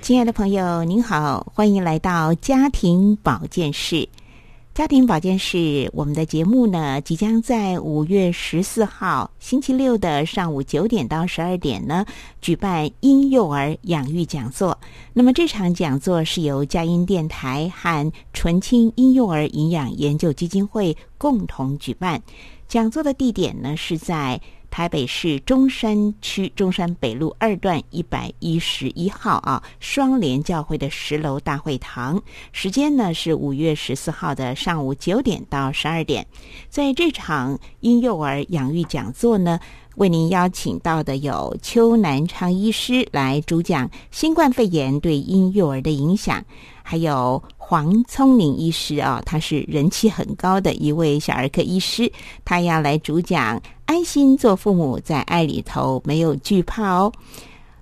亲爱的朋友，您好，欢迎来到家庭保健室。家庭保健室，我们的节目呢，即将在五月十四号星期六的上午九点到十二点呢，举办婴幼儿养育讲座。那么这场讲座是由佳音电台和纯青婴幼儿营养研究基金会共同举办。讲座的地点呢是在。台北市中山区中山北路二段一百一十一号啊，双联教会的十楼大会堂。时间呢是五月十四号的上午九点到十二点。在这场婴幼儿养育讲座呢，为您邀请到的有邱南昌医师来主讲新冠肺炎对婴幼儿的影响，还有。黄聪明医师啊，他是人气很高的一位小儿科医师，他要来主讲安心做父母，在爱里头没有惧怕哦。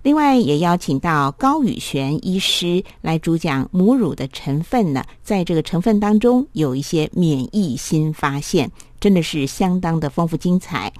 另外也邀请到高宇璇医师来主讲母乳的成分呢，在这个成分当中有一些免疫新发现，真的是相当的丰富精彩。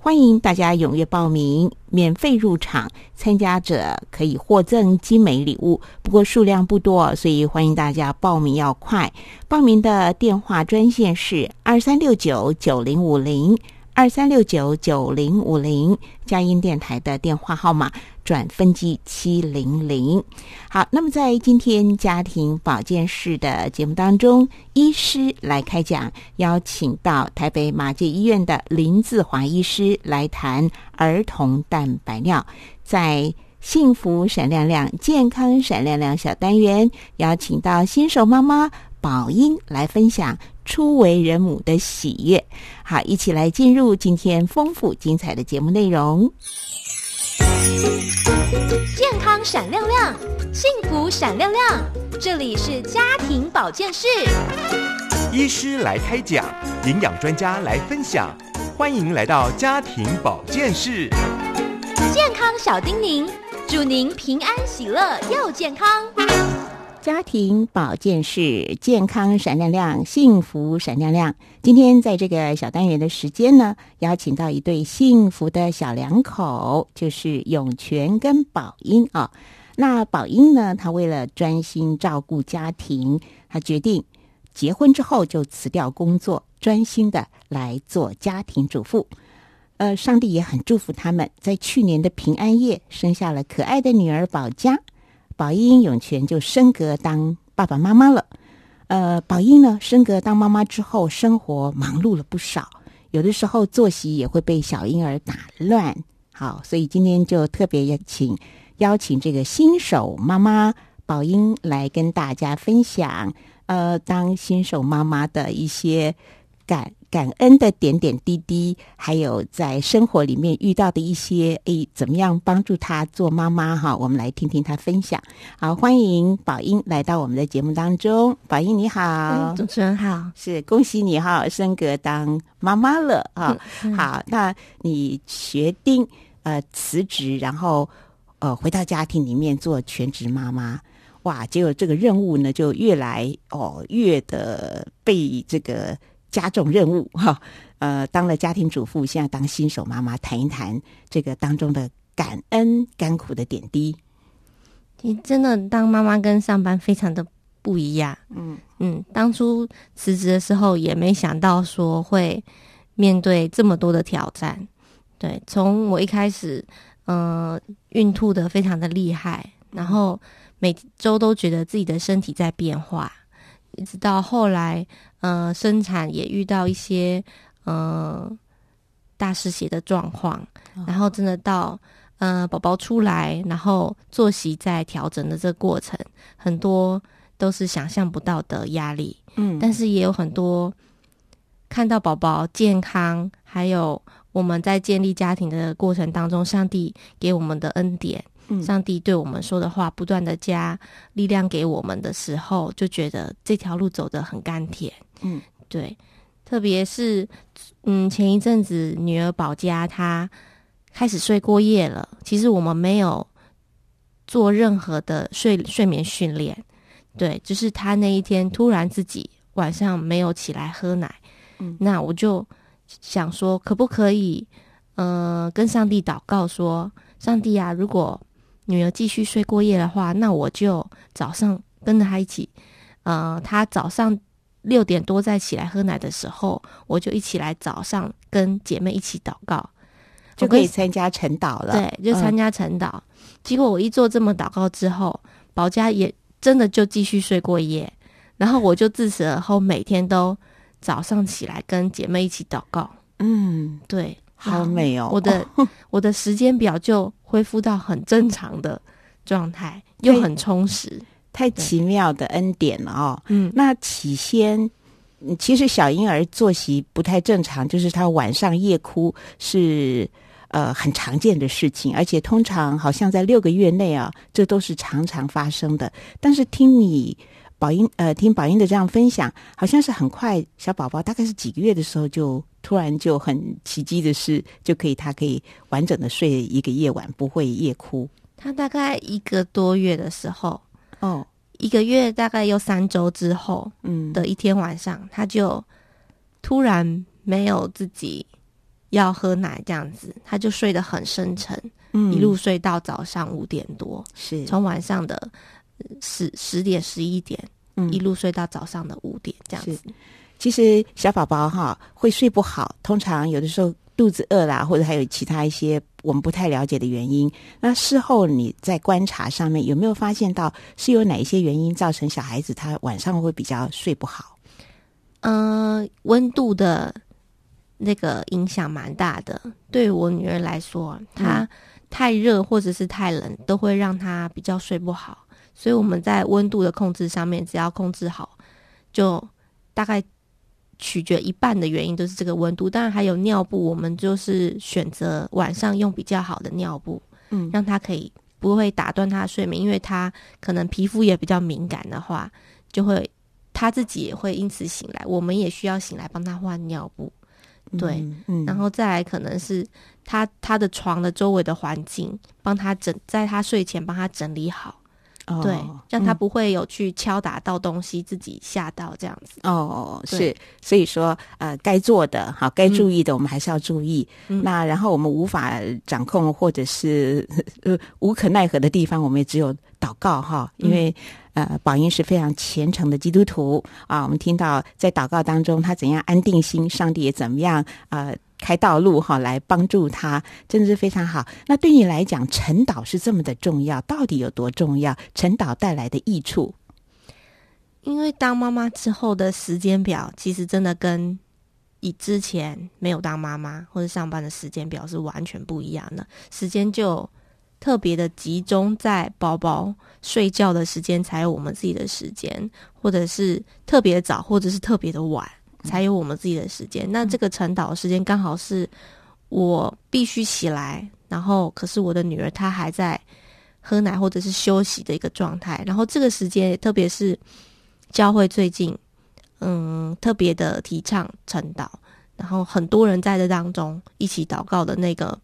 欢迎大家踊跃报名，免费入场，参加者可以获赠精美礼物，不过数量不多，所以欢迎大家报名要快。报名的电话专线是二三六九九零五零。二三六九九零五零，佳音电台的电话号码转分机七零零。好，那么在今天家庭保健室的节目当中，医师来开讲，邀请到台北马偕医院的林志华医师来谈儿童蛋白尿。在幸福闪亮亮、健康闪亮亮小单元，邀请到新手妈妈宝英来分享。初为人母的喜悦，好，一起来进入今天丰富精彩的节目内容。健康闪亮亮，幸福闪亮亮，这里是家庭保健室。医师来开讲，营养专家来分享，欢迎来到家庭保健室。健康小叮咛，祝您平安喜乐又健康。家庭保健室，健康闪亮亮，幸福闪亮亮。今天在这个小单元的时间呢，邀请到一对幸福的小两口，就是永泉跟宝英啊。那宝英呢，她为了专心照顾家庭，她决定结婚之后就辞掉工作，专心的来做家庭主妇。呃，上帝也很祝福他们，在去年的平安夜生下了可爱的女儿宝佳。宝英、永泉就升格当爸爸妈妈了。呃，宝英呢，升格当妈妈之后，生活忙碌了不少，有的时候作息也会被小婴儿打乱。好，所以今天就特别邀请邀请这个新手妈妈宝英来跟大家分享，呃，当新手妈妈的一些感。感恩的点点滴滴，还有在生活里面遇到的一些诶，怎么样帮助她做妈妈哈？我们来听听她分享。好，欢迎宝英来到我们的节目当中。宝英你好，主持人好，是恭喜你哈，升格当妈妈了啊！好，那你决定呃辞职，然后呃回到家庭里面做全职妈妈，哇！结果这个任务呢就越来哦越的被这个。加重任务哈，呃，当了家庭主妇，现在当新手妈妈，谈一谈这个当中的感恩甘苦的点滴。你真的当妈妈跟上班非常的不一样，嗯嗯，当初辞职的时候也没想到说会面对这么多的挑战。对，从我一开始，呃，孕吐的非常的厉害，然后每周都觉得自己的身体在变化。一直到后来，呃，生产也遇到一些呃大失血的状况，然后真的到呃宝宝出来，然后作息在调整的这个过程，很多都是想象不到的压力。嗯，但是也有很多看到宝宝健康，还有我们在建立家庭的过程当中，上帝给我们的恩典，上帝对我们说的话，不断的加力量给我们的时候，就觉得这条路走得很甘甜。嗯，对，特别是嗯，前一阵子女儿保家，她开始睡过夜了。其实我们没有做任何的睡睡眠训练，对，就是她那一天突然自己晚上没有起来喝奶，嗯，那我就想说，可不可以呃跟上帝祷告说，上帝啊，如果女儿继续睡过夜的话，那我就早上跟着她一起，呃，她早上。六点多再起来喝奶的时候，我就一起来早上跟姐妹一起祷告，就可以参加晨祷了。对，就参加晨祷。结果我一做这么祷告之后，宝佳也真的就继续睡过夜。然后我就自此而后每天都早上起来跟姐妹一起祷告。嗯，对，好美哦！我的我的时间表就恢复到很正常的状态，又很充实。太奇妙的恩典了哦！嗯，那起先，其实小婴儿作息不太正常，就是他晚上夜哭是呃很常见的事情，而且通常好像在六个月内啊，这都是常常发生的。但是听你宝英呃听宝英的这样分享，好像是很快小宝宝大概是几个月的时候就突然就很奇迹的是就可以他可以完整的睡一个夜晚，不会夜哭。他大概一个多月的时候。哦，一个月大概又三周之后，嗯的一天晚上，他就突然没有自己要喝奶这样子，他就睡得很深沉，嗯一路睡到早上五点多，是从晚上的十十点十一点，嗯一路睡到早上的五点这样子。其实小宝宝哈会睡不好，通常有的时候肚子饿啦，或者还有其他一些我们不太了解的原因。那事后你在观察上面有没有发现到是有哪一些原因造成小孩子他晚上会比较睡不好？嗯，温度的那个影响蛮大的。对我女儿来说，她太热或者是太冷，都会让她比较睡不好。所以我们在温度的控制上面，只要控制好，就大概。取决一半的原因都是这个温度，当然还有尿布，我们就是选择晚上用比较好的尿布，嗯，让他可以不会打断他的睡眠，因为他可能皮肤也比较敏感的话，就会他自己也会因此醒来，我们也需要醒来帮他换尿布，对，嗯，然后再来可能是他他的床的周围的环境，帮他整在他睡前帮他整理好。对，让他不会有去敲打到东西，自己吓到这样子。哦，是，所以说，呃，该做的，好，该注意的，我们还是要注意。那然后我们无法掌控或者是呃无可奈何的地方，我们也只有祷告哈，因为呃，宝英是非常虔诚的基督徒啊。我们听到在祷告当中，他怎样安定心，上帝也怎么样啊。开道路哈，来帮助他，真的是非常好。那对你来讲，晨祷是这么的重要，到底有多重要？晨祷带来的益处，因为当妈妈之后的时间表，其实真的跟以之前没有当妈妈或者上班的时间表是完全不一样的。时间就特别的集中在宝宝睡觉的时间，才有我们自己的时间，或者是特别早，或者是特别的晚。才有我们自己的时间。那这个晨祷的时间刚好是我必须起来，然后可是我的女儿她还在喝奶或者是休息的一个状态。然后这个时间，特别是教会最近嗯特别的提倡晨祷，然后很多人在这当中一起祷告的那个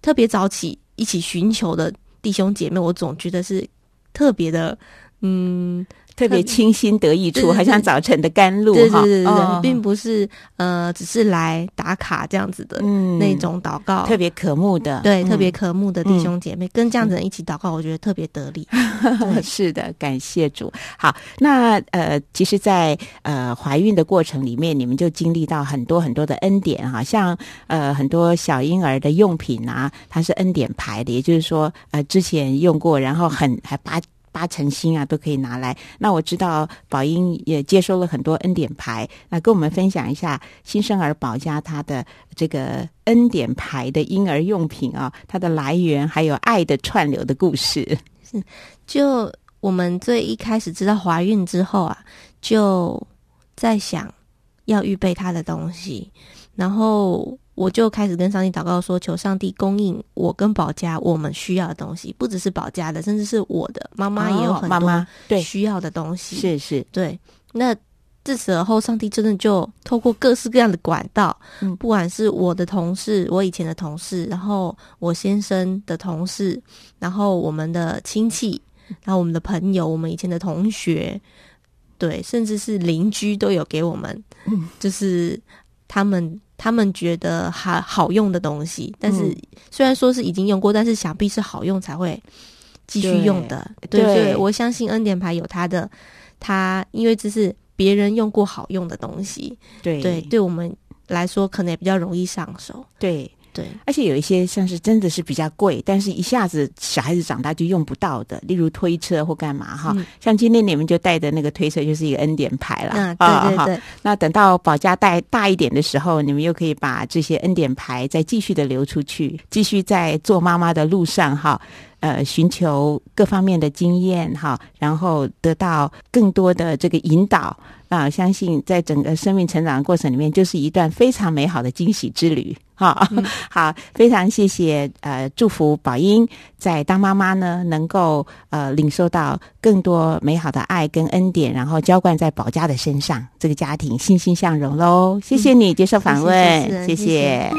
特别早起一起寻求的弟兄姐妹，我总觉得是特别的嗯。特别清新得意处，好像早晨的甘露哈，对对对，并不是呃，只是来打卡这样子的那种祷告，特别渴慕的，对，特别渴慕的弟兄姐妹，跟这样子人一起祷告，我觉得特别得力。是的，感谢主。好，那呃，其实，在呃怀孕的过程里面，你们就经历到很多很多的恩典哈，像呃很多小婴儿的用品啊，它是恩典牌的，也就是说呃之前用过，然后很还把。八成新啊，都可以拿来。那我知道宝英也接收了很多恩典牌，那跟我们分享一下新生儿宝家它的这个恩典牌的婴儿用品啊，它的来源还有爱的串流的故事。就我们最一开始知道怀孕之后啊，就在想要预备他的东西，然后我就开始跟上帝祷告说，求上帝供应我跟保家我们需要的东西，不只是保家的，甚至是我的妈妈也有很多对需要的东西。是是，对。那自此而后，上帝真的就透过各式各样的管道，嗯，不管是我的同事，我以前的同事，然后我先生的同事，然后我们的亲戚，然后我们的朋友，我们以前的同学，对，甚至是邻居都有给我们，就是他们他们觉得还好用的东西，但是虽然说是已经用过，但是想必是好用才会继续用的。对对，我相信恩典牌有它的，它因为这是。别人用过好用的东西，对对，对我们来说可能也比较容易上手。对对，而且有一些像是真的是比较贵，但是一下子小孩子长大就用不到的，例如推车或干嘛哈。像今天你们就带的那个推车就是一个恩典牌了啊，对对对。那等到保家带大一点的时候，你们又可以把这些恩典牌再继续的流出去，继续在做妈妈的路上哈。呃，寻求各方面的经验哈，然后得到更多的这个引导啊！相信在整个生命成长的过程里面，就是一段非常美好的惊喜之旅哈。好，非常谢谢呃，祝福宝英在当妈妈呢，能够呃领受到更多美好的爱跟恩典，然后浇灌在宝家的身上，这个家庭欣欣向荣喽！谢谢你接受访问，谢谢。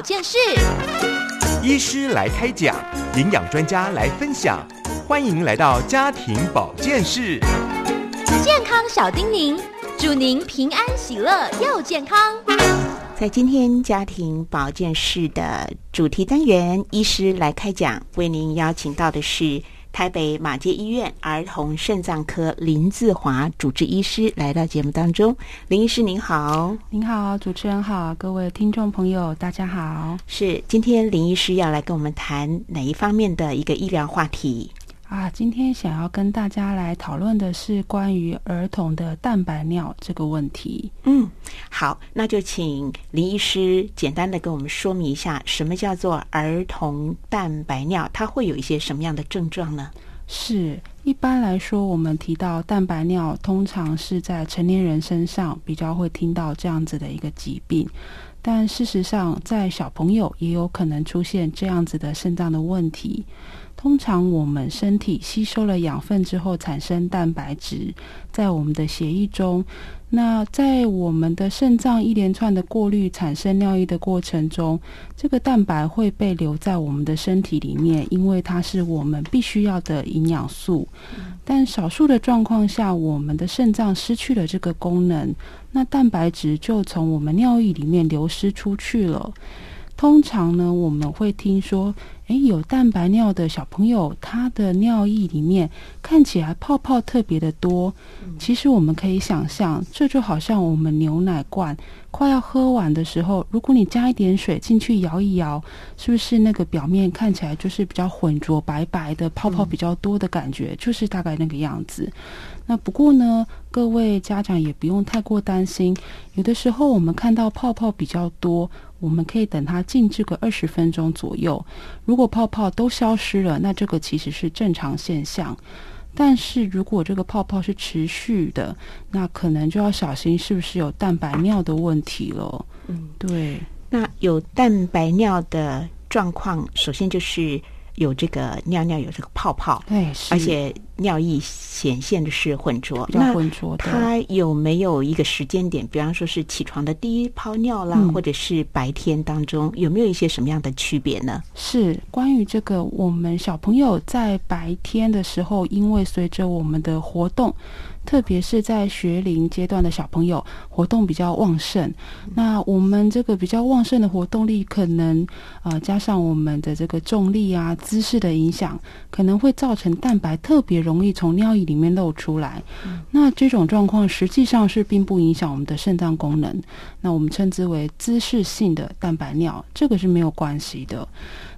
件事，医师来开讲，营养专家来分享，欢迎来到家庭保健室。健康小叮咛，祝您平安喜乐又健康。在今天家庭保健室的主题单元，医师来开讲，为您邀请到的是。台北马街医院儿童肾脏科林自华主治医师来到节目当中，林医师您好，您好，主持人好，各位听众朋友大家好。是今天林医师要来跟我们谈哪一方面的一个医疗话题？啊，今天想要跟大家来讨论的是关于儿童的蛋白尿这个问题。嗯，好，那就请林医师简单的跟我们说明一下，什么叫做儿童蛋白尿？它会有一些什么样的症状呢？是，一般来说，我们提到蛋白尿，通常是在成年人身上比较会听到这样子的一个疾病，但事实上，在小朋友也有可能出现这样子的肾脏的问题。通常我们身体吸收了养分之后，产生蛋白质，在我们的血液中。那在我们的肾脏一连串的过滤产生尿液的过程中，这个蛋白会被留在我们的身体里面，因为它是我们必须要的营养素。但少数的状况下，我们的肾脏失去了这个功能，那蛋白质就从我们尿液里面流失出去了。通常呢，我们会听说，诶，有蛋白尿的小朋友，他的尿液里面看起来泡泡特别的多。其实我们可以想象，这就好像我们牛奶罐快要喝完的时候，如果你加一点水进去摇一摇，是不是那个表面看起来就是比较浑浊、白白的，泡泡比较多的感觉，就是大概那个样子。那不过呢，各位家长也不用太过担心，有的时候我们看到泡泡比较多。我们可以等它静置个二十分钟左右，如果泡泡都消失了，那这个其实是正常现象。但是如果这个泡泡是持续的，那可能就要小心是不是有蛋白尿的问题了。嗯，对。那有蛋白尿的状况，首先就是有这个尿尿有这个泡泡，对，而且。尿液显现的是浑浊，那浑浊的，它有没有一个时间点？比方说是起床的第一泡尿啦，或者是白天当中，有没有一些什么样的区别呢？是关于这个，我们小朋友在白天的时候，因为随着我们的活动，特别是在学龄阶段的小朋友，活动比较旺盛。那我们这个比较旺盛的活动力，可能啊加上我们的这个重力啊姿势的影响，可能会造成蛋白特别容。容易从尿液里面漏出来，那这种状况实际上是并不影响我们的肾脏功能，那我们称之为姿势性的蛋白尿，这个是没有关系的。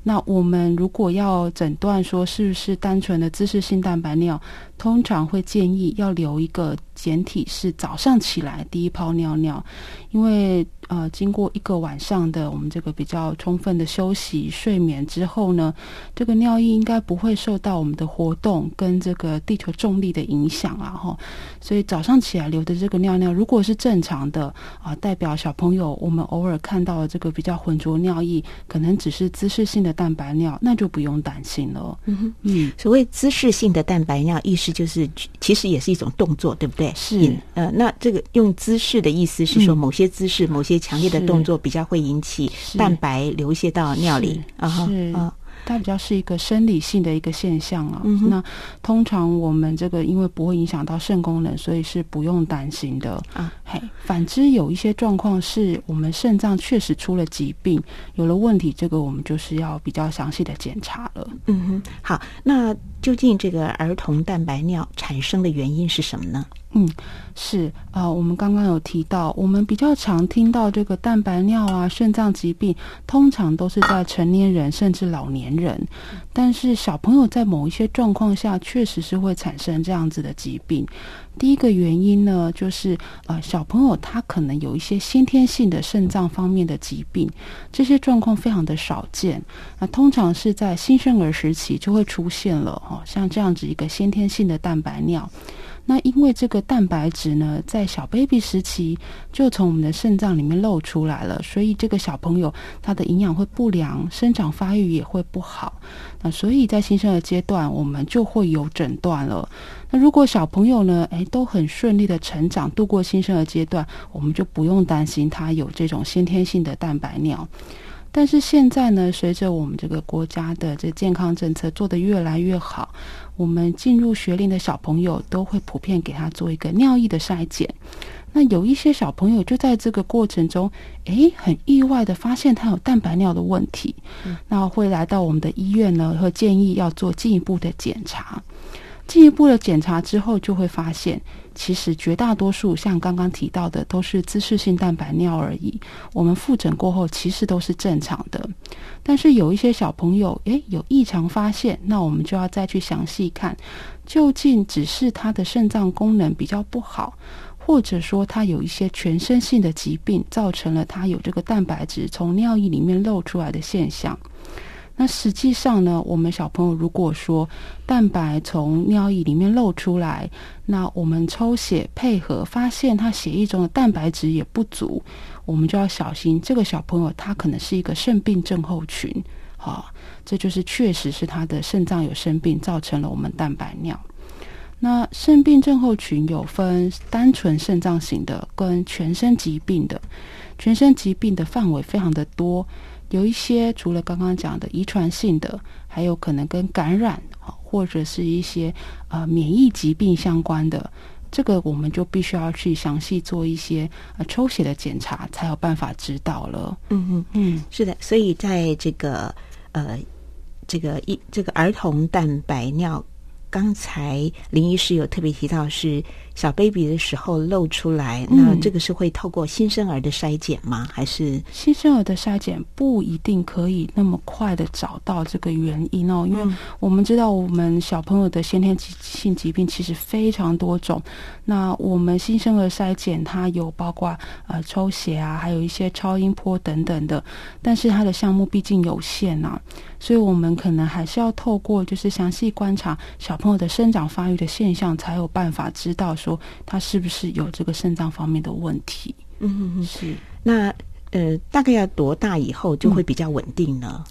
那我们如果要诊断说是不是单纯的姿势性蛋白尿，通常会建议要留一个简体是早上起来第一泡尿尿，因为呃经过一个晚上的我们这个比较充分的休息睡眠之后呢，这个尿液应该不会受到我们的活动跟这个地球重力的影响啊哈，所以早上起来流的这个尿尿如果是正常的啊，代表小朋友我们偶尔看到的这个比较浑浊尿液，可能只是姿势性的。蛋白尿那就不用担心了。嗯嗯，所谓姿势性的蛋白尿，意思就是其实也是一种动作，对不对？是。呃，那这个用姿势的意思是说，某些姿势、某些强烈的动作比较会引起蛋白流泻到尿里啊。是啊。它比较是一个生理性的一个现象啊。那通常我们这个因为不会影响到肾功能，所以是不用担心的啊。嘿，反之有一些状况是我们肾脏确实出了疾病，有了问题，这个我们就是要比较详细的检查了。嗯哼，好，那究竟这个儿童蛋白尿产生的原因是什么呢？嗯，是啊，我们刚刚有提到，我们比较常听到这个蛋白尿啊、肾脏疾病，通常都是在成年人甚至老年人，但是小朋友在某一些状况下，确实是会产生这样子的疾病。第一个原因呢，就是呃，小朋友他可能有一些先天性的肾脏方面的疾病，这些状况非常的少见，那通常是在新生儿时期就会出现了哈，像这样子一个先天性的蛋白尿。那因为这个蛋白质呢，在小 baby 时期就从我们的肾脏里面漏出来了，所以这个小朋友他的营养会不良，生长发育也会不好。那所以在新生儿阶段，我们就会有诊断了。那如果小朋友呢，诶都很顺利的成长，度过新生儿阶段，我们就不用担心他有这种先天性的蛋白尿。但是现在呢，随着我们这个国家的这健康政策做得越来越好，我们进入学龄的小朋友都会普遍给他做一个尿液的筛检。那有一些小朋友就在这个过程中，诶，很意外的发现他有蛋白尿的问题，那会来到我们的医院呢，会建议要做进一步的检查。进一步的检查之后，就会发现。其实绝大多数像刚刚提到的都是姿势性蛋白尿而已。我们复诊过后其实都是正常的，但是有一些小朋友诶有异常发现，那我们就要再去详细看，究竟只是他的肾脏功能比较不好，或者说他有一些全身性的疾病造成了他有这个蛋白质从尿液里面漏出来的现象。那实际上呢，我们小朋友如果说蛋白从尿液里面漏出来，那我们抽血配合发现他血液中的蛋白质也不足，我们就要小心这个小朋友他可能是一个肾病症候群，好，这就是确实是他的肾脏有生病，造成了我们蛋白尿。那肾病症候群有分单纯肾脏型的跟全身疾病的，全身疾病的范围非常的多。有一些除了刚刚讲的遗传性的，还有可能跟感染或者是一些呃免疫疾病相关的，这个我们就必须要去详细做一些呃抽血的检查，才有办法知道了。嗯嗯嗯，是的，所以在这个呃这个一这个儿童蛋白尿。刚才林医师有特别提到是小 baby 的时候露出来，那这个是会透过新生儿的筛检吗？还是新生儿的筛检不一定可以那么快的找到这个原因哦？因为我们知道我们小朋友的先天性疾病其实非常多种，那我们新生儿筛检它有包括呃抽血啊，还有一些超音波等等的，但是它的项目毕竟有限啊。所以，我们可能还是要透过就是详细观察小朋友的生长发育的现象，才有办法知道说他是不是有这个肾脏方面的问题。嗯嗯，是。那呃，大概要多大以后就会比较稳定呢？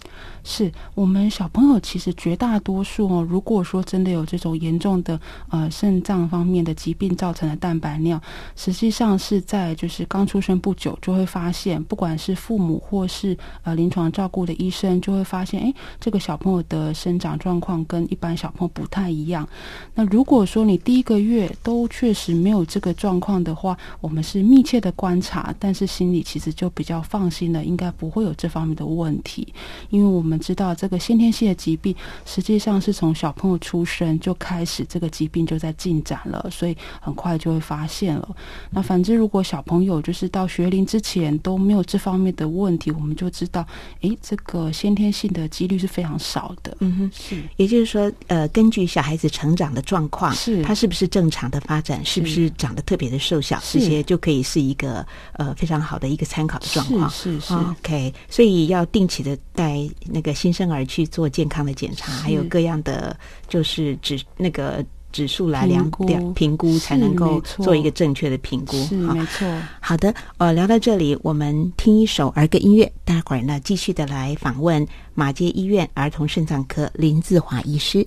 是我们小朋友其实绝大多数哦，如果说真的有这种严重的呃肾脏方面的疾病造成的蛋白尿，实际上是在就是刚出生不久就会发现，不管是父母或是呃临床照顾的医生就会发现，哎，这个小朋友的生长状况跟一般小朋友不太一样。那如果说你第一个月都确实没有这个状况的话，我们是密切的观察，但是心里其实就比较放心了，应该不会有这方面的问题，因为我们。我们知道这个先天性的疾病，实际上是从小朋友出生就开始，这个疾病就在进展了，所以很快就会发现了。那反之，如果小朋友就是到学龄之前都没有这方面的问题，我们就知道，诶，这个先天性的几率是非常少的。嗯哼，是。也就是说，呃，根据小孩子成长的状况，是他是不是正常的发展，是不是长得特别的瘦小，这些就可以是一个呃非常好的一个参考的状况。是是 OK，所以要定期的带那。个新生儿去做健康的检查，还有各样的就是指那个指数来量量评估，才能够做一个正确的评估。是没错。好的，呃，聊到这里，我们听一首儿歌音乐，待会儿呢继续的来访问马街医院儿童肾脏科林志华医师。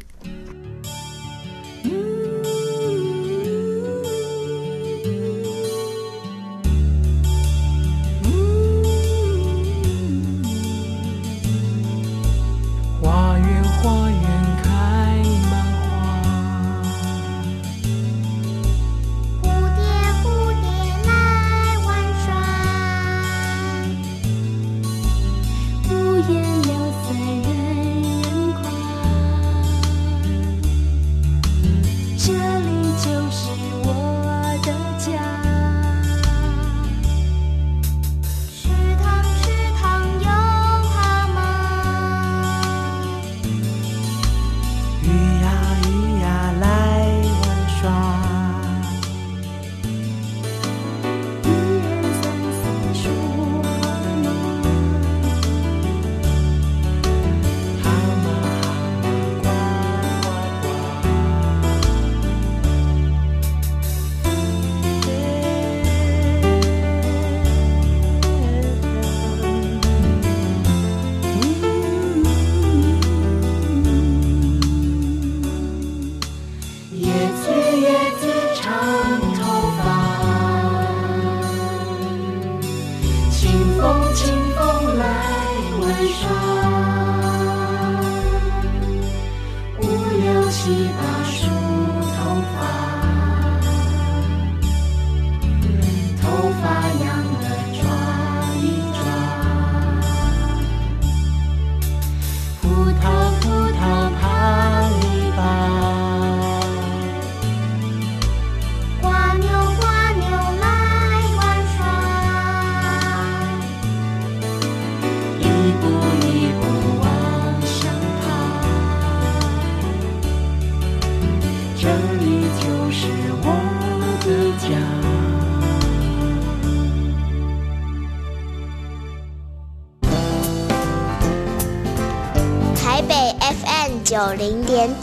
花雨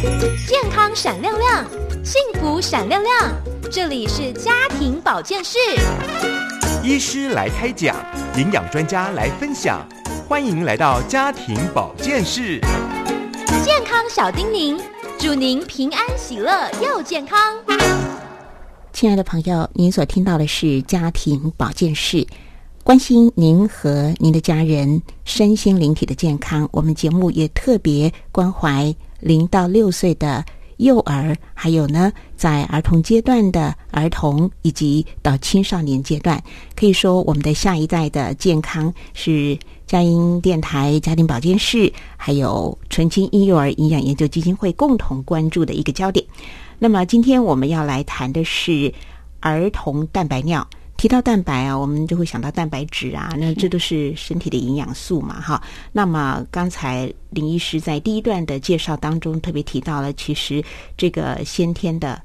健康闪亮亮，幸福闪亮亮。这里是家庭保健室。医师来开讲，营养专家来分享，欢迎来到家庭保健室。健康小叮咛，祝您平安喜乐又健康。亲爱的朋友，您所听到的是家庭保健室，关心您和您的家人身心灵体的健康。我们节目也特别关怀零到六岁的。幼儿，还有呢，在儿童阶段的儿童，以及到青少年阶段，可以说我们的下一代的健康是佳音电台家庭保健室，还有纯青婴幼儿营养研究基金会共同关注的一个焦点。那么，今天我们要来谈的是儿童蛋白尿。提到蛋白啊，我们就会想到蛋白质啊，那这都是身体的营养素嘛，哈。那么刚才林医师在第一段的介绍当中特别提到了，其实这个先天的。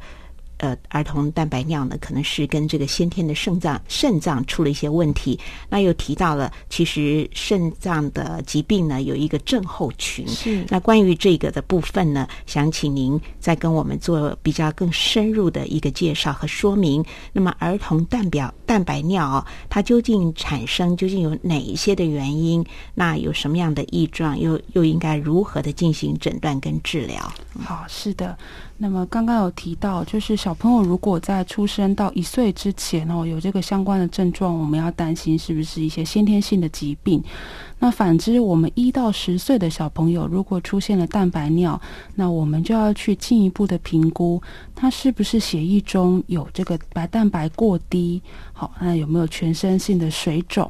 呃，儿童蛋白尿呢，可能是跟这个先天的肾脏肾脏出了一些问题。那又提到了，其实肾脏的疾病呢，有一个症候群。是。那关于这个的部分呢，想请您再跟我们做比较更深入的一个介绍和说明。那么，儿童蛋表蛋白尿它究竟产生，究竟有哪一些的原因？那有什么样的异状？又又应该如何的进行诊断跟治疗？好，是的。那么刚刚有提到，就是小朋友如果在出生到一岁之前哦，有这个相关的症状，我们要担心是不是一些先天性的疾病。那反之，我们一到十岁的小朋友如果出现了蛋白尿，那我们就要去进一步的评估，他是不是血液中有这个白蛋白过低，好，那有没有全身性的水肿？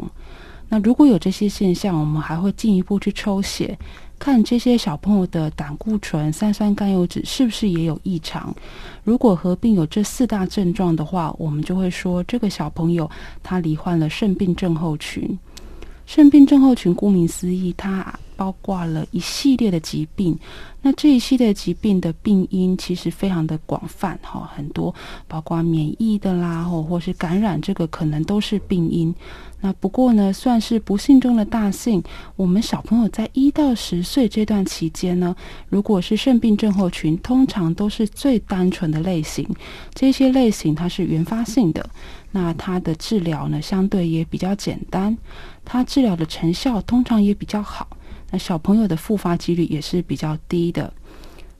那如果有这些现象，我们还会进一步去抽血。看这些小朋友的胆固醇、三酸甘油脂是不是也有异常？如果合并有这四大症状的话，我们就会说这个小朋友他罹患了肾病症候群。肾病症候群顾名思义，它包括了一系列的疾病。那这一系列疾病的病因其实非常的广泛，哈，很多包括免疫的啦，或或是感染，这个可能都是病因。那不过呢，算是不幸中的大幸。我们小朋友在一到十岁这段期间呢，如果是肾病症候群，通常都是最单纯的类型。这些类型它是原发性的，那它的治疗呢，相对也比较简单，它治疗的成效通常也比较好。那小朋友的复发几率也是比较低的。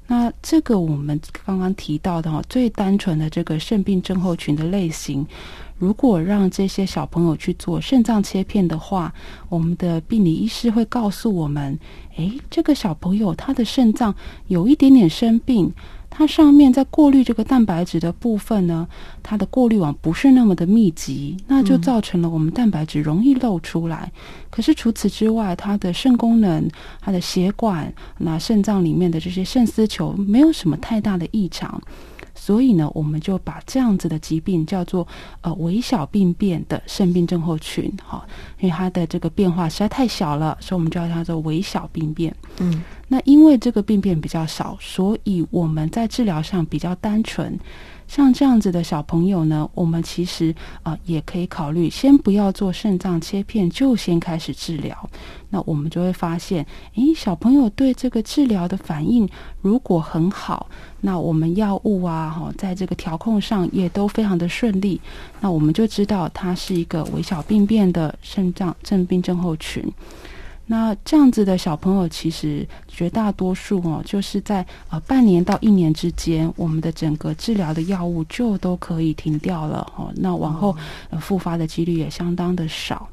那这个我们刚刚提到的哈，最单纯的这个肾病症候群的类型。如果让这些小朋友去做肾脏切片的话，我们的病理医师会告诉我们：，诶，这个小朋友他的肾脏有一点点生病，它上面在过滤这个蛋白质的部分呢，它的过滤网不是那么的密集，那就造成了我们蛋白质容易漏出来。可是除此之外，它的肾功能、它的血管、那肾脏里面的这些肾丝球没有什么太大的异常。所以呢，我们就把这样子的疾病叫做呃微小病变的肾病症候群，哈，因为它的这个变化实在太小了，所以我们叫它做微小病变。嗯，那因为这个病变比较少，所以我们在治疗上比较单纯。像这样子的小朋友呢，我们其实啊也可以考虑先不要做肾脏切片，就先开始治疗。那我们就会发现，诶，小朋友对这个治疗的反应如果很好，那我们药物啊，哈，在这个调控上也都非常的顺利。那我们就知道他是一个微小病变的肾脏症病症候群。那这样子的小朋友，其实绝大多数哦，就是在呃半年到一年之间，我们的整个治疗的药物就都可以停掉了哦。那往后呃复发的几率也相当的少。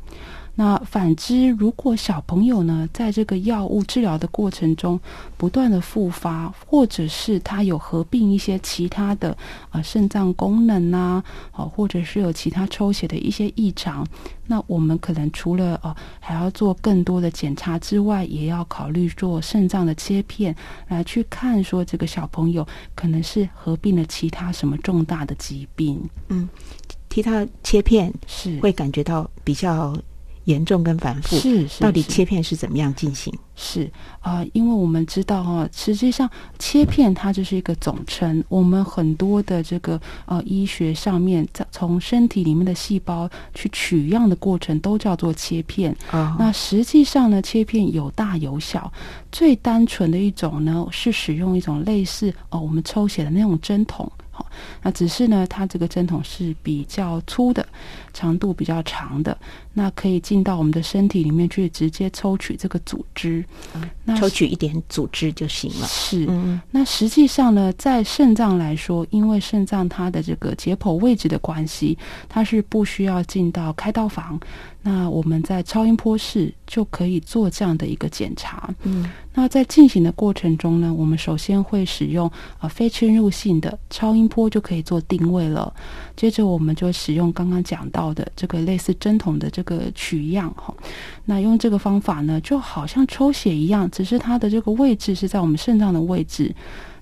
那反之，如果小朋友呢，在这个药物治疗的过程中不断的复发，或者是他有合并一些其他的呃肾脏功能呐，哦，或者是有其他抽血的一些异常，那我们可能除了呃还要做更多的检查之外，也要考虑做肾脏的切片来去看说这个小朋友可能是合并了其他什么重大的疾病。嗯，提到切片是会感觉到比较。严重跟反复是是，到底切片是怎么样进行？是啊，因为我们知道哈，实际上切片它就是一个总称。我们很多的这个呃医学上面，在从身体里面的细胞去取样的过程，都叫做切片。啊，那实际上呢，切片有大有小。最单纯的一种呢，是使用一种类似哦，我们抽血的那种针筒。好，那只是呢，它这个针筒是比较粗的，长度比较长的，那可以进到我们的身体里面去，直接抽取这个组织，那抽取一点组织就行了。是，那实际上呢，在肾脏来说，因为肾脏它的这个解剖位置的关系，它是不需要进到开刀房。那我们在超音波室就可以做这样的一个检查。嗯，那在进行的过程中呢，我们首先会使用啊非侵入性的超音波就可以做定位了。接着我们就使用刚刚讲到的这个类似针筒的这个取样哈。那用这个方法呢，就好像抽血一样，只是它的这个位置是在我们肾脏的位置。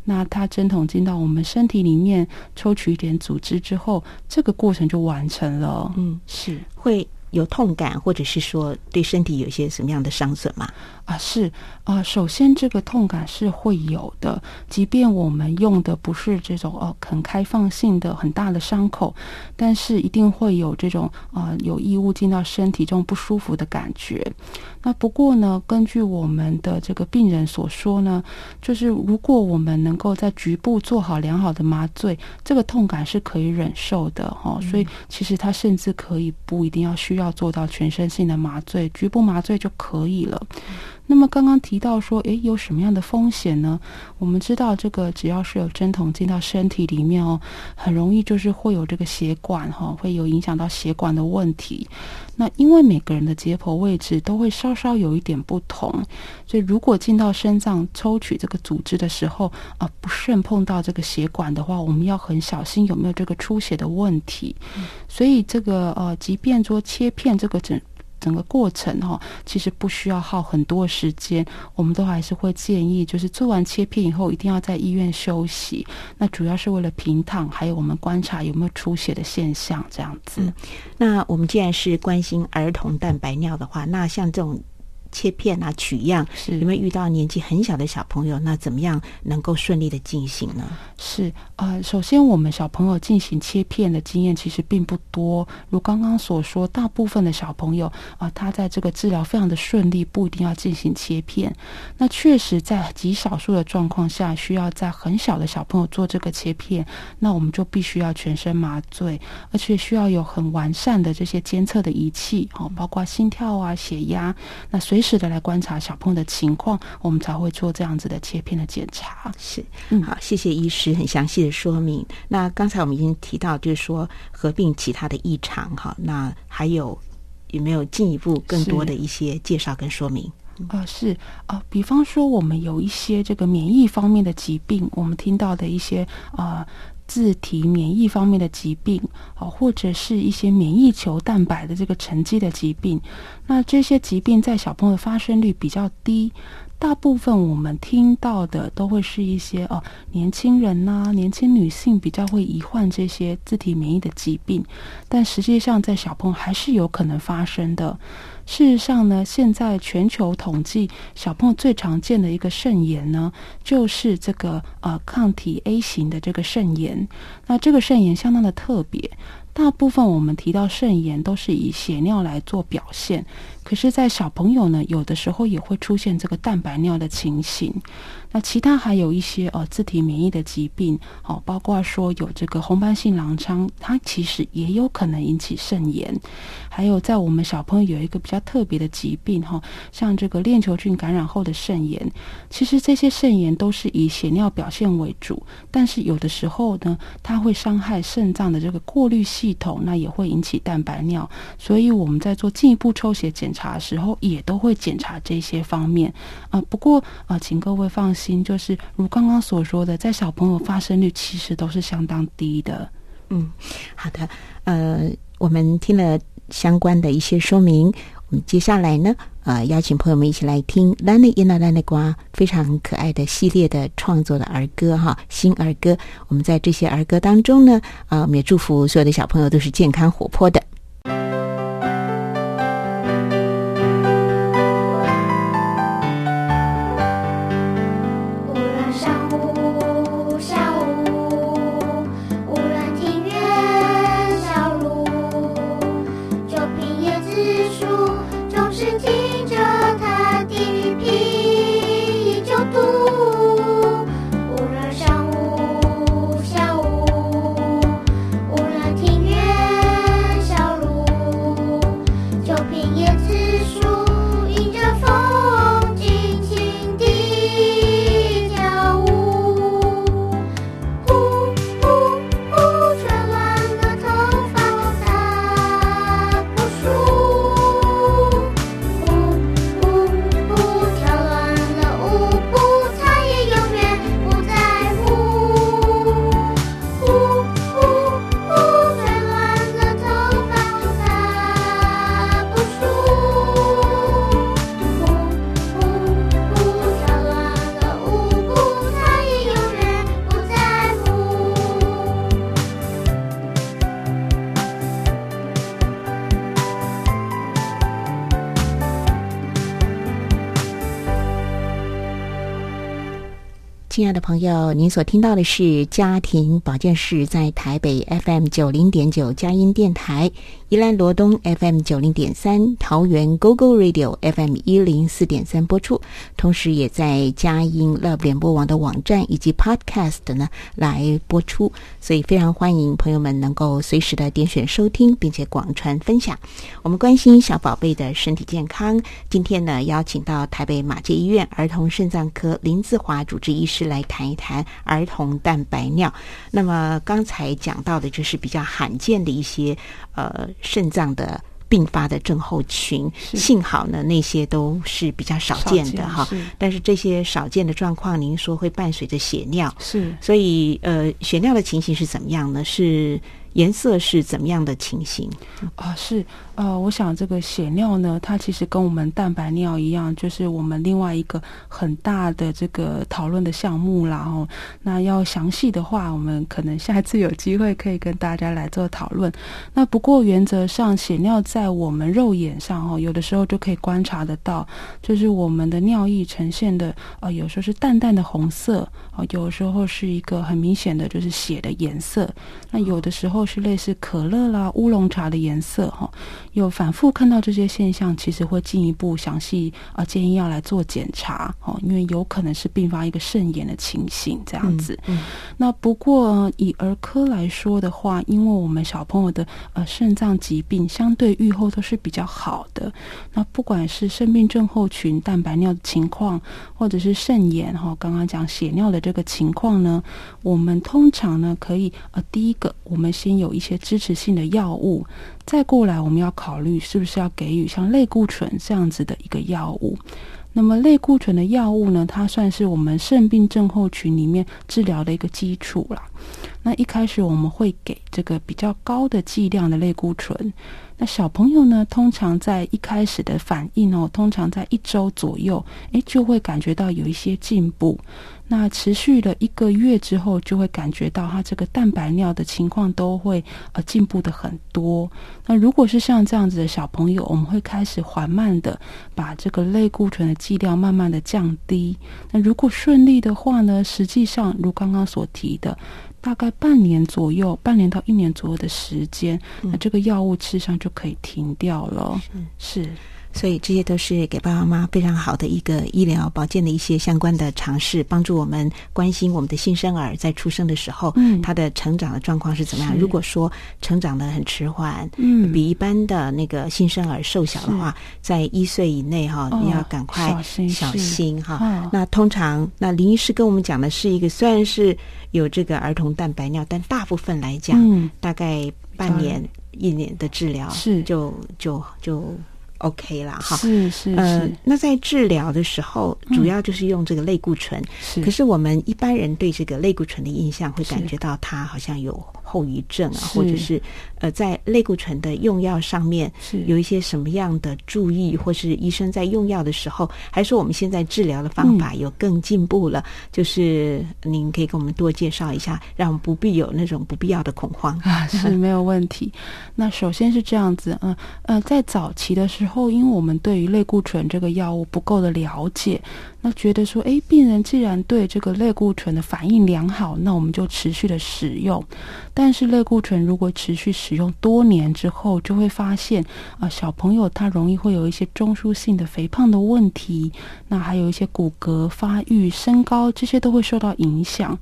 那它针筒进到我们身体里面，抽取一点组织之后，这个过程就完成了。嗯，是会。有痛感，或者是说对身体有些什么样的伤损吗？啊，是啊，首先这个痛感是会有的，即便我们用的不是这种哦很开放性的很大的伤口，但是一定会有这种啊有异物进到身体这种不舒服的感觉。那不过呢，根据我们的这个病人所说呢，就是如果我们能够在局部做好良好的麻醉，这个痛感是可以忍受的哈。所以其实他甚至可以不一定要需要做到全身性的麻醉，局部麻醉就可以了。那么刚刚提到说，诶，有什么样的风险呢？我们知道，这个只要是有针筒进到身体里面哦，很容易就是会有这个血管哈，会有影响到血管的问题。那因为每个人的解剖位置都会稍稍有一点不同，所以如果进到肾脏抽取这个组织的时候啊，不慎碰到这个血管的话，我们要很小心有没有这个出血的问题。所以这个呃，即便说切片这个整。整个过程哈，其实不需要耗很多时间，我们都还是会建议，就是做完切片以后，一定要在医院休息。那主要是为了平躺，还有我们观察有没有出血的现象，这样子。那我们既然是关心儿童蛋白尿的话，那像这种。切片啊，取样，有没有遇到年纪很小的小朋友？那怎么样能够顺利的进行呢？是呃，首先我们小朋友进行切片的经验其实并不多。如刚刚所说，大部分的小朋友啊，他在这个治疗非常的顺利，不一定要进行切片。那确实在极少数的状况下，需要在很小的小朋友做这个切片，那我们就必须要全身麻醉，而且需要有很完善的这些监测的仪器，哦，包括心跳啊、血压，那随随时的来观察小朋友的情况，我们才会做这样子的切片的检查。是，嗯，好，谢谢医师很详细的说明。那刚才我们已经提到，就是说合并其他的异常，哈，那还有有没有进一步更多的一些介绍跟说明？啊，是啊，比方说我们有一些这个免疫方面的疾病，我们听到的一些啊。自体免疫方面的疾病，哦，或者是一些免疫球蛋白的这个沉积的疾病，那这些疾病在小朋友的发生率比较低，大部分我们听到的都会是一些哦，年轻人呐，年轻女性比较会罹患这些自体免疫的疾病，但实际上在小朋友还是有可能发生的。事实上呢，现在全球统计小朋友最常见的一个肾炎呢，就是这个呃抗体 A 型的这个肾炎。那这个肾炎相当的特别，大部分我们提到肾炎都是以血尿来做表现，可是，在小朋友呢，有的时候也会出现这个蛋白尿的情形。那其他还有一些呃自体免疫的疾病，哦，包括说有这个红斑性狼疮，它其实也有可能引起肾炎。还有在我们小朋友有一个比较特别的疾病哈，像这个链球菌感染后的肾炎，其实这些肾炎都是以血尿表现为主，但是有的时候呢，它会伤害肾脏的这个过滤系统，那也会引起蛋白尿。所以我们在做进一步抽血检查的时候，也都会检查这些方面啊。不过啊，请各位放心。心就是如刚刚所说的，在小朋友发生率其实都是相当低的。嗯，好的，呃，我们听了相关的一些说明，我们接下来呢，呃，邀请朋友们一起来听《兰尼伊娜兰尼瓜》非常可爱的系列的创作的儿歌哈，新儿歌。我们在这些儿歌当中呢，啊，我们也祝福所有的小朋友都是健康活泼的。朋友，您所听到的是家庭保健室，在台北 FM 九零点九佳音电台。宜兰罗东 FM 九零点三，桃园 GO GO Radio FM 一零四点三播出，同时也在佳音 Love 联播网的网站以及 Podcast 呢来播出，所以非常欢迎朋友们能够随时的点选收听，并且广传分享。我们关心小宝贝的身体健康，今天呢邀请到台北马街医院儿童肾脏科林志华主治医师来谈一谈儿童蛋白尿。那么刚才讲到的就是比较罕见的一些呃。肾脏的并发的症候群，幸好呢，那些都是比较少见的哈。但是这些少见的状况，您说会伴随着血尿，是，所以呃，血尿的情形是怎么样呢？是颜色是怎么样的情形？啊，是。呃，我想这个血尿呢，它其实跟我们蛋白尿一样，就是我们另外一个很大的这个讨论的项目啦。哦，那要详细的话，我们可能下一次有机会可以跟大家来做讨论。那不过原则上，血尿在我们肉眼上哦，有的时候就可以观察得到，就是我们的尿液呈现的，呃，有时候是淡淡的红色，哦，有时候是一个很明显的就是血的颜色。那有的时候是类似可乐啦、乌龙茶的颜色，哈。有反复看到这些现象，其实会进一步详细啊建议要来做检查哦，因为有可能是并发一个肾炎的情形这样子。那不过以儿科来说的话，因为我们小朋友的呃肾脏疾病相对愈后都是比较好的。那不管是肾病症候群、蛋白尿的情况，或者是肾炎哈，刚刚讲血尿的这个情况呢，我们通常呢可以呃第一个，我们先有一些支持性的药物。再过来，我们要考虑是不是要给予像类固醇这样子的一个药物。那么类固醇的药物呢，它算是我们肾病症候群里面治疗的一个基础了。那一开始我们会给这个比较高的剂量的类固醇。那小朋友呢，通常在一开始的反应哦，通常在一周左右，诶，就会感觉到有一些进步。那持续了一个月之后，就会感觉到他这个蛋白尿的情况都会呃进步的很多。那如果是像这样子的小朋友，我们会开始缓慢的把这个类固醇的剂量慢慢的降低。那如果顺利的话呢，实际上如刚刚所提的，大概半年左右，半年到一年左右的时间，那这个药物吃上就可以停掉了。是。所以这些都是给爸爸妈妈非常好的一个医疗保健的一些相关的尝试，帮助我们关心我们的新生儿在出生的时候，嗯，他的成长的状况是怎么样。如果说成长的很迟缓，嗯，比一般的那个新生儿瘦小的话，在一岁以内哈，你要赶快小心哈。那通常，那林医师跟我们讲的是一个，虽然是有这个儿童蛋白尿，但大部分来讲，嗯。大概半年一年的治疗是。就就就。OK 啦，哈，是是是。那在治疗的时候，主要就是用这个类固醇。是，可是我们一般人对这个类固醇的印象，会感觉到它好像有。后遗症啊，或者是呃，在类固醇的用药上面有一些什么样的注意，或是医生在用药的时候，还是我们现在治疗的方法有更进步了？就是您可以给我们多介绍一下，让我们不必有那种不必要的恐慌啊，是 没有问题。那首先是这样子，嗯呃，在早期的时候，因为我们对于类固醇这个药物不够的了解。那觉得说，哎，病人既然对这个类固醇的反应良好，那我们就持续的使用。但是类固醇如果持续使用多年之后，就会发现啊，小朋友他容易会有一些中枢性的肥胖的问题，那还有一些骨骼发育、身高这些都会受到影响。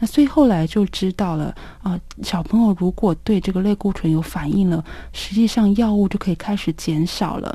那所以后来就知道了啊，小朋友如果对这个类固醇有反应了，实际上药物就可以开始减少了。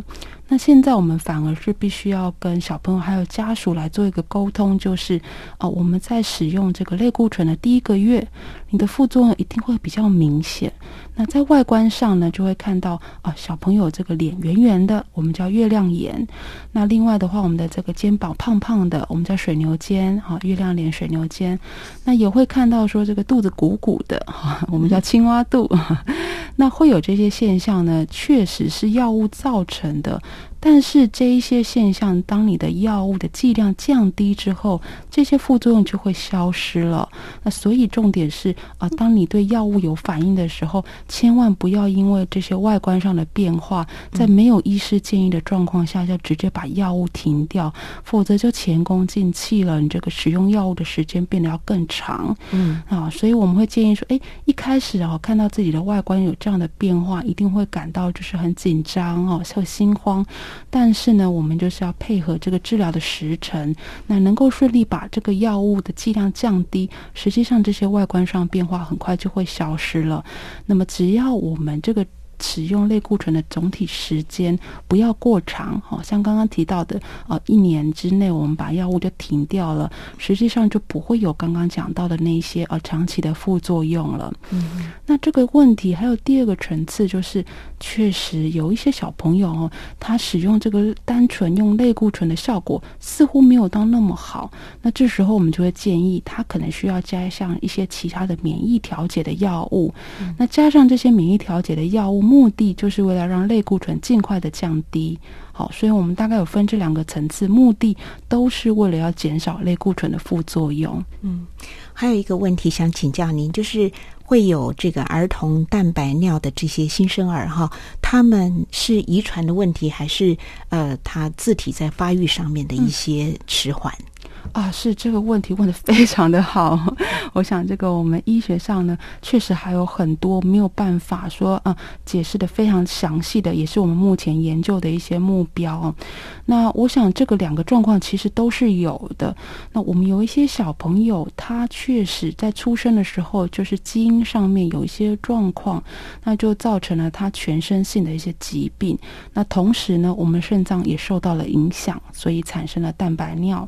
那现在我们反而是必须要跟小朋友还有家属来做一个沟通，就是啊，我们在使用这个类固醇的第一个月，你的副作用一定会比较明显。那在外观上呢，就会看到啊，小朋友这个脸圆圆的，我们叫月亮眼。那另外的话，我们的这个肩膀胖胖的，我们叫水牛肩，哈，月亮脸、水牛肩。那也会看到说这个肚子鼓鼓的，哈，我们叫青蛙肚。那会有这些现象呢，确实是药物造成的。但是这一些现象，当你的药物的剂量降低之后，这些副作用就会消失了。那所以重点是啊，当你对药物有反应的时候，千万不要因为这些外观上的变化，在没有医师建议的状况下，就直接把药物停掉，否则就前功尽弃了。你这个使用药物的时间变得要更长。嗯啊，所以我们会建议说，哎，一开始啊，看到自己的外观有这样的变化，一定会感到就是很紧张哦，会心慌。但是呢，我们就是要配合这个治疗的时程，那能够顺利把这个药物的剂量降低，实际上这些外观上变化很快就会消失了。那么只要我们这个。使用类固醇的总体时间不要过长，好像刚刚提到的，呃，一年之内我们把药物就停掉了，实际上就不会有刚刚讲到的那些呃长期的副作用了。嗯，那这个问题还有第二个层次，就是确实有一些小朋友哦，他使用这个单纯用类固醇的效果似乎没有到那么好，那这时候我们就会建议他可能需要加上一些其他的免疫调节的药物。那加上这些免疫调节的药物。目的就是为了让类固醇尽快的降低，好，所以我们大概有分这两个层次，目的都是为了要减少类固醇的副作用。嗯，还有一个问题想请教您，就是会有这个儿童蛋白尿的这些新生儿哈，他们是遗传的问题，还是呃，他自体在发育上面的一些迟缓？啊，是这个问题问的非常的好。我想，这个我们医学上呢，确实还有很多没有办法说啊解释的非常详细的，也是我们目前研究的一些目标。那我想，这个两个状况其实都是有的。那我们有一些小朋友，他确实在出生的时候就是基因上面有一些状况，那就造成了他全身性的一些疾病。那同时呢，我们肾脏也受到了影响，所以产生了蛋白尿。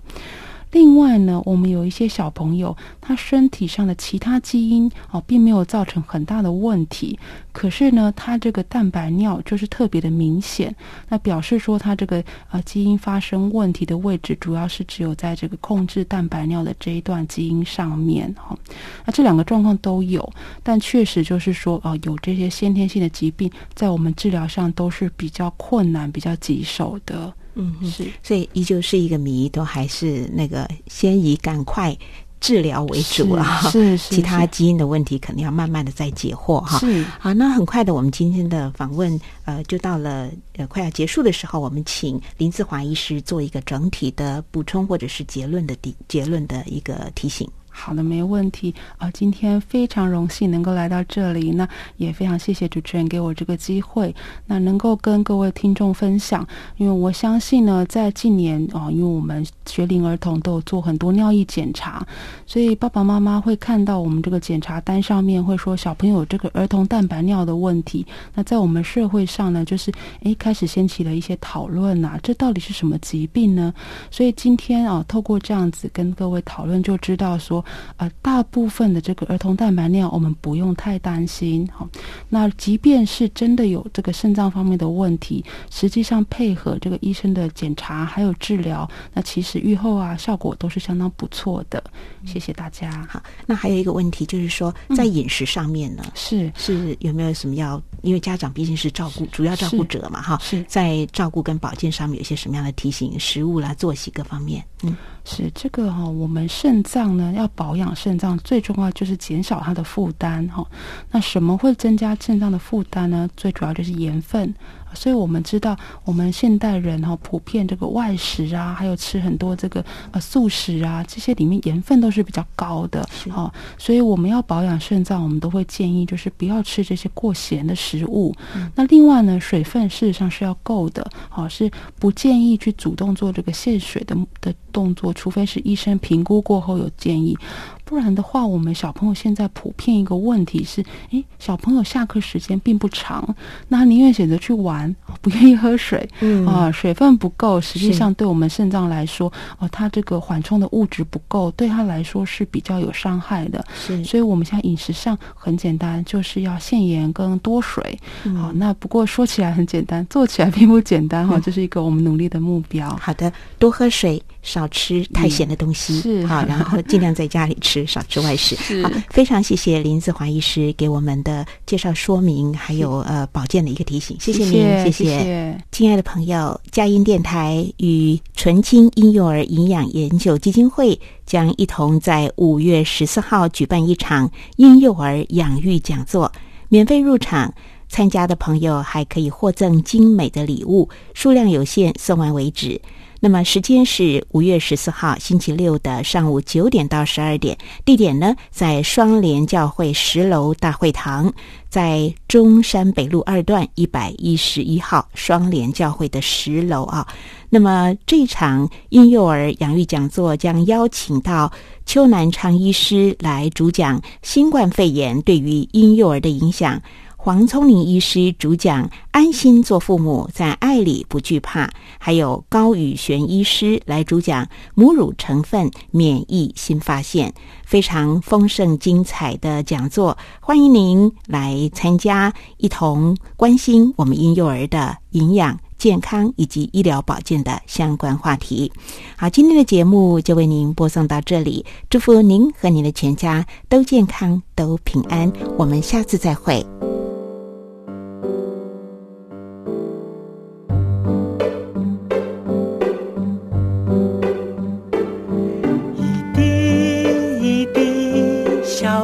另外呢，我们有一些小朋友，他身体上的其他基因哦，并没有造成很大的问题，可是呢，他这个蛋白尿就是特别的明显，那表示说他这个呃基因发生问题的位置，主要是只有在这个控制蛋白尿的这一段基因上面哈。那这两个状况都有，但确实就是说哦，有这些先天性的疾病，在我们治疗上都是比较困难、比较棘手的。嗯，是，所以依旧是一个谜，都还是那个先以赶快治疗为主啊。是 是，其他基因的问题肯定要慢慢的再解惑哈。是，好，那很快的，我们今天的访问呃就到了呃快要结束的时候，我们请林志华医师做一个整体的补充或者是结论的结结论的一个提醒。好的，没问题啊！今天非常荣幸能够来到这里，那也非常谢谢主持人给我这个机会，那能够跟各位听众分享。因为我相信呢，在近年啊，因为我们学龄儿童都有做很多尿液检查，所以爸爸妈妈会看到我们这个检查单上面会说小朋友这个儿童蛋白尿的问题。那在我们社会上呢，就是诶开始掀起了一些讨论呐，这到底是什么疾病呢？所以今天啊，透过这样子跟各位讨论，就知道说。呃，大部分的这个儿童蛋白尿，我们不用太担心。好，那即便是真的有这个肾脏方面的问题，实际上配合这个医生的检查还有治疗，那其实愈后啊效果都是相当不错的。谢谢大家。好，那还有一个问题就是说，在饮食上面呢，是是有没有什么要？因为家长毕竟是照顾主要照顾者嘛，哈，是在照顾跟保健上面有些什么样的提醒？食物啦、作息各方面，嗯。是这个哈，我们肾脏呢要保养肾脏，最重要就是减少它的负担哈。那什么会增加肾脏的负担呢？最主要就是盐分。所以我们知道，我们现代人哈普遍这个外食啊，还有吃很多这个呃素食啊，这些里面盐分都是比较高的哈。所以我们要保养肾脏，我们都会建议就是不要吃这些过咸的食物。那另外呢，水分事实上是要够的，好是不建议去主动做这个限水的的动作，除非是医生评估过后有建议。不然的话，我们小朋友现在普遍一个问题是，诶，小朋友下课时间并不长，那宁愿选择去玩，不愿意喝水，嗯啊，水分不够，实际上对我们肾脏来说，哦，它这个缓冲的物质不够，对他来说是比较有伤害的。是，所以我们现在饮食上很简单，就是要限盐跟多水。好，那不过说起来很简单，做起来并不简单哈，这是一个我们努力的目标。好的，多喝水，少吃太咸的东西，是好，然后尽量在家里吃。少吃外食。好，非常谢谢林子华医师给我们的介绍说明，还有呃保健的一个提醒，谢谢您，谢谢谢亲爱的朋友，佳音电台与纯青婴幼儿营养研究基金会将一同在五月十四号举办一场婴幼儿养育讲座，免费入场。参加的朋友还可以获赠精美的礼物，数量有限，送完为止。那么时间是五月十四号星期六的上午九点到十二点，地点呢在双联教会十楼大会堂，在中山北路二段一百一十一号双联教会的十楼啊。那么这场婴幼儿养育讲座将邀请到邱南昌医师来主讲新冠肺炎对于婴幼儿的影响。黄聪明医师主讲“安心做父母，在爱里不惧怕”，还有高宇璇医师来主讲“母乳成分免疫新发现”，非常丰盛精彩的讲座，欢迎您来参加，一同关心我们婴幼儿的营养、健康以及医疗保健的相关话题。好，今天的节目就为您播送到这里，祝福您和您的全家都健康、都平安。我们下次再会。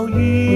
雨，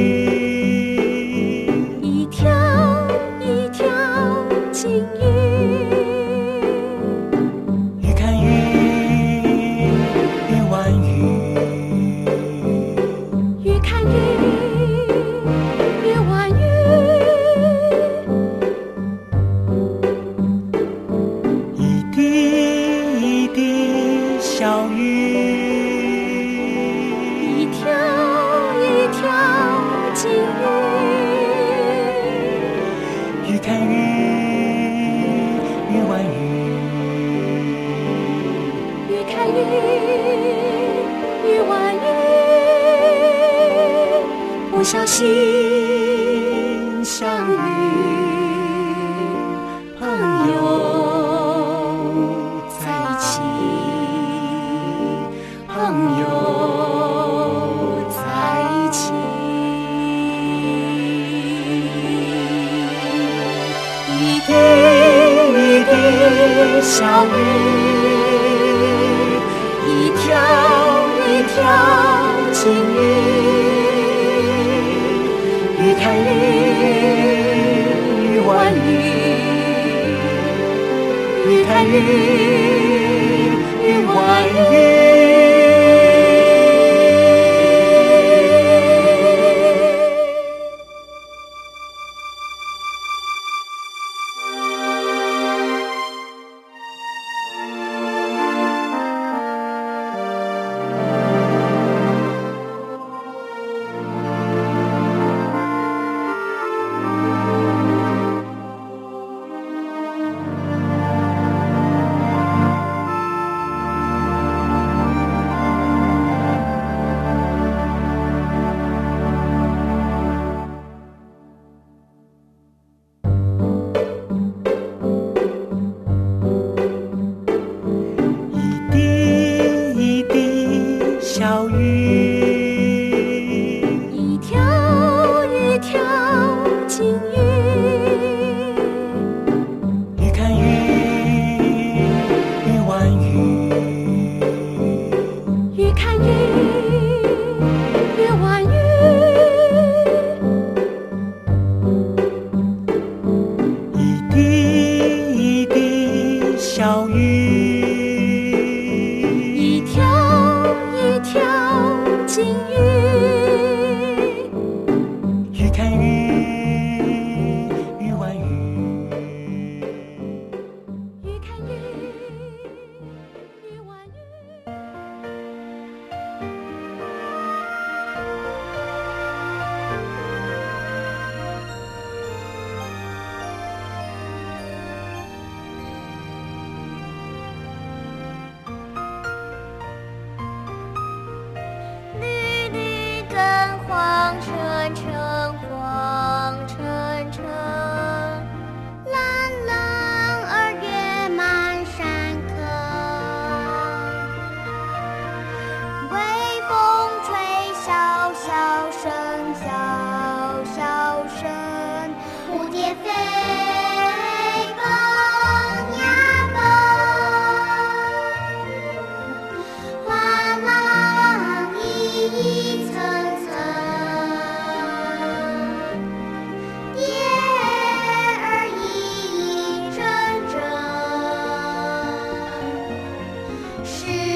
shoes.